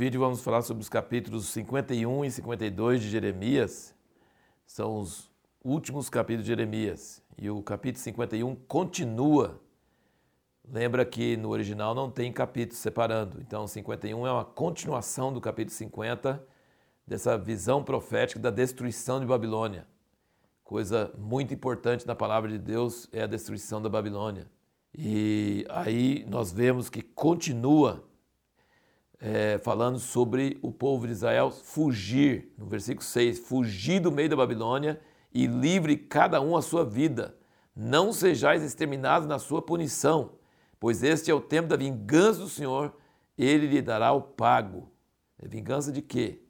vídeo vamos falar sobre os capítulos 51 e 52 de Jeremias. São os últimos capítulos de Jeremias. E o capítulo 51 continua. Lembra que no original não tem capítulo separando. Então, 51 é uma continuação do capítulo 50, dessa visão profética da destruição de Babilônia. Coisa muito importante na palavra de Deus é a destruição da Babilônia. E aí nós vemos que continua é, falando sobre o povo de Israel fugir, no versículo 6, fugir do meio da Babilônia e livre cada um a sua vida. Não sejais exterminados na sua punição, pois este é o tempo da vingança do Senhor, ele lhe dará o pago. É vingança de quê?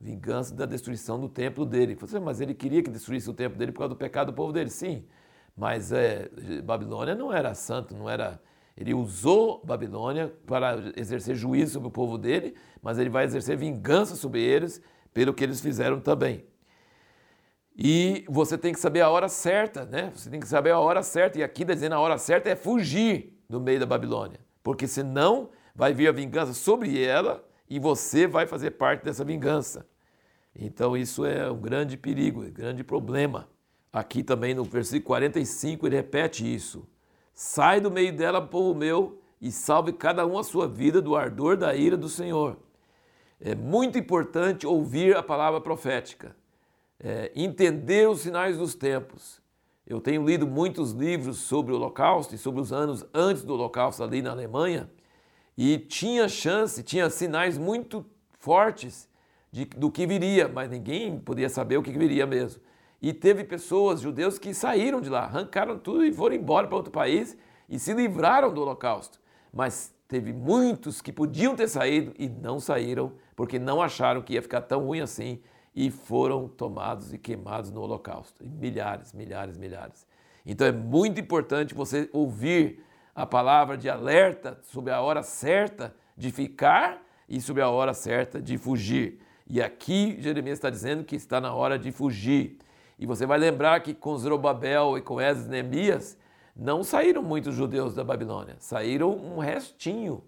Vingança da destruição do templo dele. Você, mas ele queria que destruísse o templo dele por causa do pecado do povo dele, sim. Mas é, Babilônia não era santo, não era ele usou Babilônia para exercer juízo sobre o povo dele, mas ele vai exercer vingança sobre eles pelo que eles fizeram também. E você tem que saber a hora certa, né? Você tem que saber a hora certa. E aqui está dizendo a hora certa é fugir do meio da Babilônia. Porque senão vai vir a vingança sobre ela e você vai fazer parte dessa vingança. Então isso é um grande perigo, um grande problema. Aqui também no versículo 45 ele repete isso. Sai do meio dela, povo meu, e salve cada um a sua vida do ardor da ira do Senhor. É muito importante ouvir a palavra profética, é, entender os sinais dos tempos. Eu tenho lido muitos livros sobre o Holocausto e sobre os anos antes do Holocausto ali na Alemanha, e tinha chance, tinha sinais muito fortes de, do que viria, mas ninguém podia saber o que viria mesmo. E teve pessoas, judeus, que saíram de lá, arrancaram tudo e foram embora para outro país e se livraram do Holocausto. Mas teve muitos que podiam ter saído e não saíram, porque não acharam que ia ficar tão ruim assim e foram tomados e queimados no Holocausto. E milhares, milhares, milhares. Então é muito importante você ouvir a palavra de alerta sobre a hora certa de ficar e sobre a hora certa de fugir. E aqui Jeremias está dizendo que está na hora de fugir. E você vai lembrar que com Zorobabel e com Esdras e Neemias não saíram muitos judeus da Babilônia, saíram um restinho.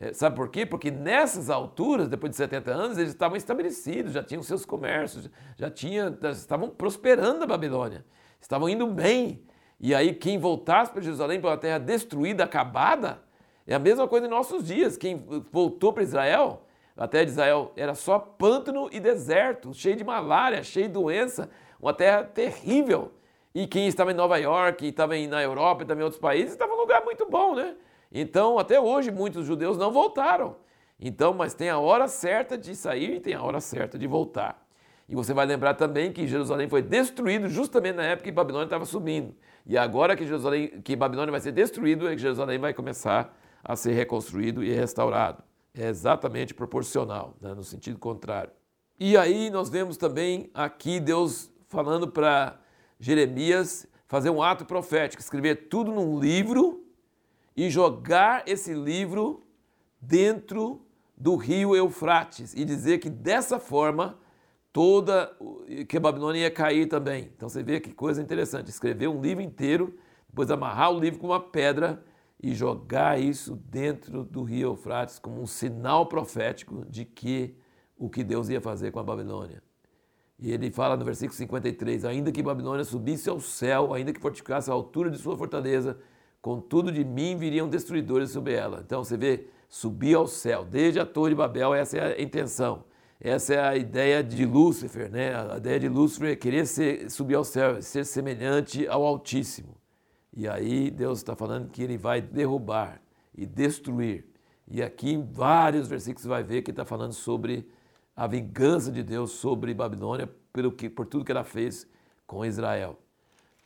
É, sabe por quê? Porque nessas alturas, depois de 70 anos, eles estavam estabelecidos, já tinham seus comércios, já tinha, estavam prosperando a Babilônia, estavam indo bem. E aí quem voltasse para Jerusalém, para uma terra destruída, acabada, é a mesma coisa em nossos dias. Quem voltou para Israel, a terra de Israel era só pântano e deserto, cheio de malária, cheio de doença, uma terra terrível. E quem estava em Nova York, estava na Europa e também em outros países, estava num lugar muito bom, né? Então, até hoje, muitos judeus não voltaram. Então, mas tem a hora certa de sair e tem a hora certa de voltar. E você vai lembrar também que Jerusalém foi destruído justamente na época que Babilônia estava subindo. E agora que, Jerusalém, que Babilônia vai ser destruído, é que Jerusalém vai começar a ser reconstruído e restaurado. É exatamente proporcional, né? no sentido contrário. E aí nós vemos também aqui Deus falando para Jeremias fazer um ato profético, escrever tudo num livro e jogar esse livro dentro do rio Eufrates e dizer que dessa forma toda que a Babilônia ia cair também. Então você vê que coisa interessante, escrever um livro inteiro, depois amarrar o livro com uma pedra e jogar isso dentro do rio Eufrates como um sinal profético de que o que Deus ia fazer com a Babilônia. E ele fala no versículo 53: Ainda que Babilônia subisse ao céu, ainda que fortificasse a altura de sua fortaleza, contudo de mim viriam destruidores sobre ela. Então você vê, subir ao céu, desde a Torre de Babel, essa é a intenção. Essa é a ideia de Lúcifer, né? A ideia de Lúcifer é querer ser, subir ao céu, ser semelhante ao Altíssimo. E aí Deus está falando que ele vai derrubar e destruir. E aqui em vários versículos você vai ver que está falando sobre a vingança de Deus sobre Babilônia pelo que, por tudo que ela fez com Israel.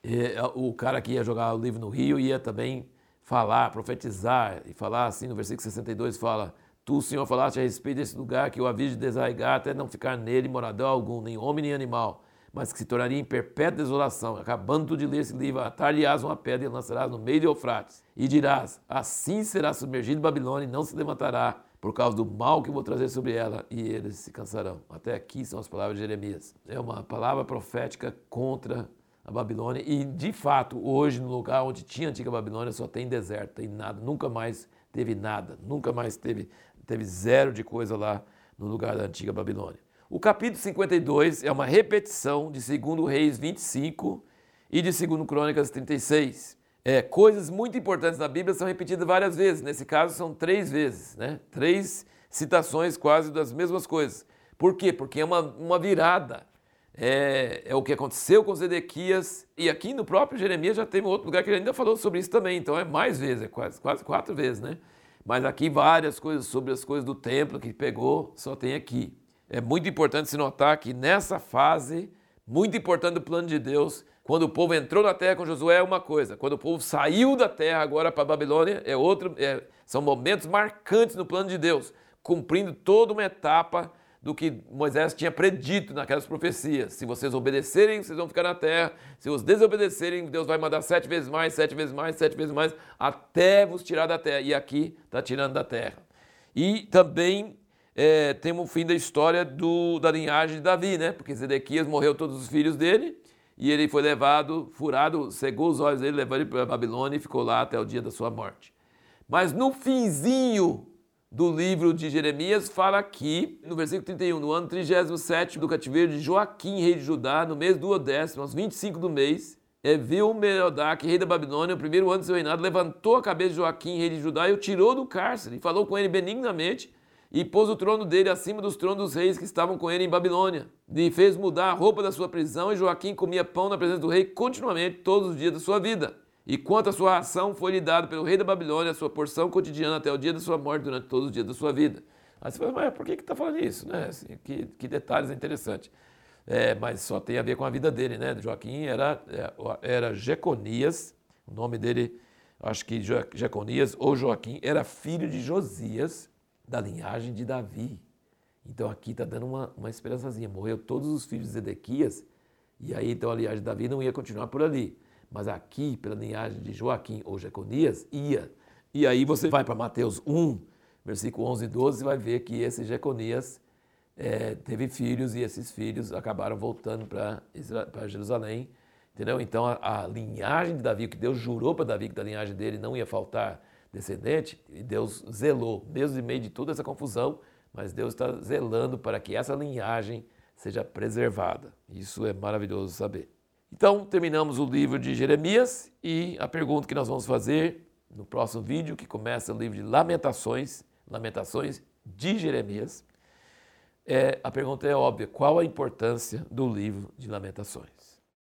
E, o cara que ia jogar o livro no rio ia também falar, profetizar, e falar assim no versículo 62, fala, Tu, Senhor, falaste a respeito desse lugar que eu aviso de desarraigar até não ficar nele morador algum, nem homem nem animal, mas que se tornaria em perpétua desolação. Acabando tu de ler esse livro, atar-lhe-ás uma pedra e lançarás no meio de Eufrates. E dirás, assim será submergido Babilônia e não se levantará, por causa do mal que vou trazer sobre ela, e eles se cansarão. Até aqui são as palavras de Jeremias. É uma palavra profética contra a Babilônia, e de fato, hoje, no lugar onde tinha a antiga Babilônia, só tem deserto, tem nada, nunca mais teve nada, nunca mais teve, teve zero de coisa lá no lugar da antiga Babilônia. O capítulo 52 é uma repetição de 2 Reis 25 e de 2 Crônicas 36. É, coisas muito importantes na Bíblia são repetidas várias vezes. Nesse caso, são três vezes, né? Três citações quase das mesmas coisas. Por quê? Porque é uma, uma virada. É, é, o que aconteceu com Zedequias. E aqui no próprio Jeremias já teve outro lugar que ele ainda falou sobre isso também. Então é mais vezes, é quase, quase quatro vezes, né? Mas aqui várias coisas sobre as coisas do templo que pegou, só tem aqui é muito importante se notar que nessa fase, muito importante do plano de Deus, quando o povo entrou na terra com Josué é uma coisa, quando o povo saiu da terra agora para a Babilônia é outro, é, são momentos marcantes no plano de Deus, cumprindo toda uma etapa do que Moisés tinha predito naquelas profecias. Se vocês obedecerem, vocês vão ficar na terra. Se os desobedecerem, Deus vai mandar sete vezes mais, sete vezes mais, sete vezes mais, até vos tirar da terra. E aqui está tirando da terra. E também é, temos o fim da história do, da linhagem de Davi, né? Porque Zedequias morreu todos os filhos dele e ele foi levado, furado, cegou os olhos dele, levou ele para a Babilônia e ficou lá até o dia da sua morte. Mas no finzinho do livro de Jeremias, fala aqui, no versículo 31, no ano 37 do cativeiro de Joaquim, rei de Judá, no mês do décimo, aos 25 do mês, é, viu Merodach, rei da Babilônia, no primeiro ano do seu reinado, levantou a cabeça de Joaquim, rei de Judá, e o tirou do cárcere, e falou com ele benignamente, e pôs o trono dele acima dos tronos dos reis que estavam com ele em Babilônia. E fez mudar a roupa da sua prisão, e Joaquim comia pão na presença do rei continuamente todos os dias da sua vida. E quanto à sua ação, foi lhe dado pelo rei da Babilônia a sua porção cotidiana até o dia da sua morte, durante todos os dias da sua vida. Aí você fala, mas por que está falando isso? Né? Assim, que, que detalhes interessantes. É, mas só tem a ver com a vida dele, né? Joaquim era, é, era Jeconias, o nome dele, acho que Jeconias ou Joaquim, era filho de Josias, da linhagem de Davi. Então aqui está dando uma, uma esperançazinha. Morreu todos os filhos de Zedequias, e aí então a linhagem de Davi não ia continuar por ali. Mas aqui, pela linhagem de Joaquim ou Jeconias, ia. E aí você vai para Mateus 1, versículo 11 e 12, e vai ver que esse Jeconias é, teve filhos, e esses filhos acabaram voltando para Jerusalém. Entendeu? Então a, a linhagem de Davi, que Deus jurou para Davi que da linhagem dele não ia faltar descendente, e Deus zelou, mesmo em meio de toda essa confusão, mas Deus está zelando para que essa linhagem seja preservada. Isso é maravilhoso saber. Então, terminamos o livro de Jeremias e a pergunta que nós vamos fazer no próximo vídeo, que começa o livro de Lamentações, Lamentações de Jeremias, é, a pergunta é óbvia: qual a importância do livro de Lamentações?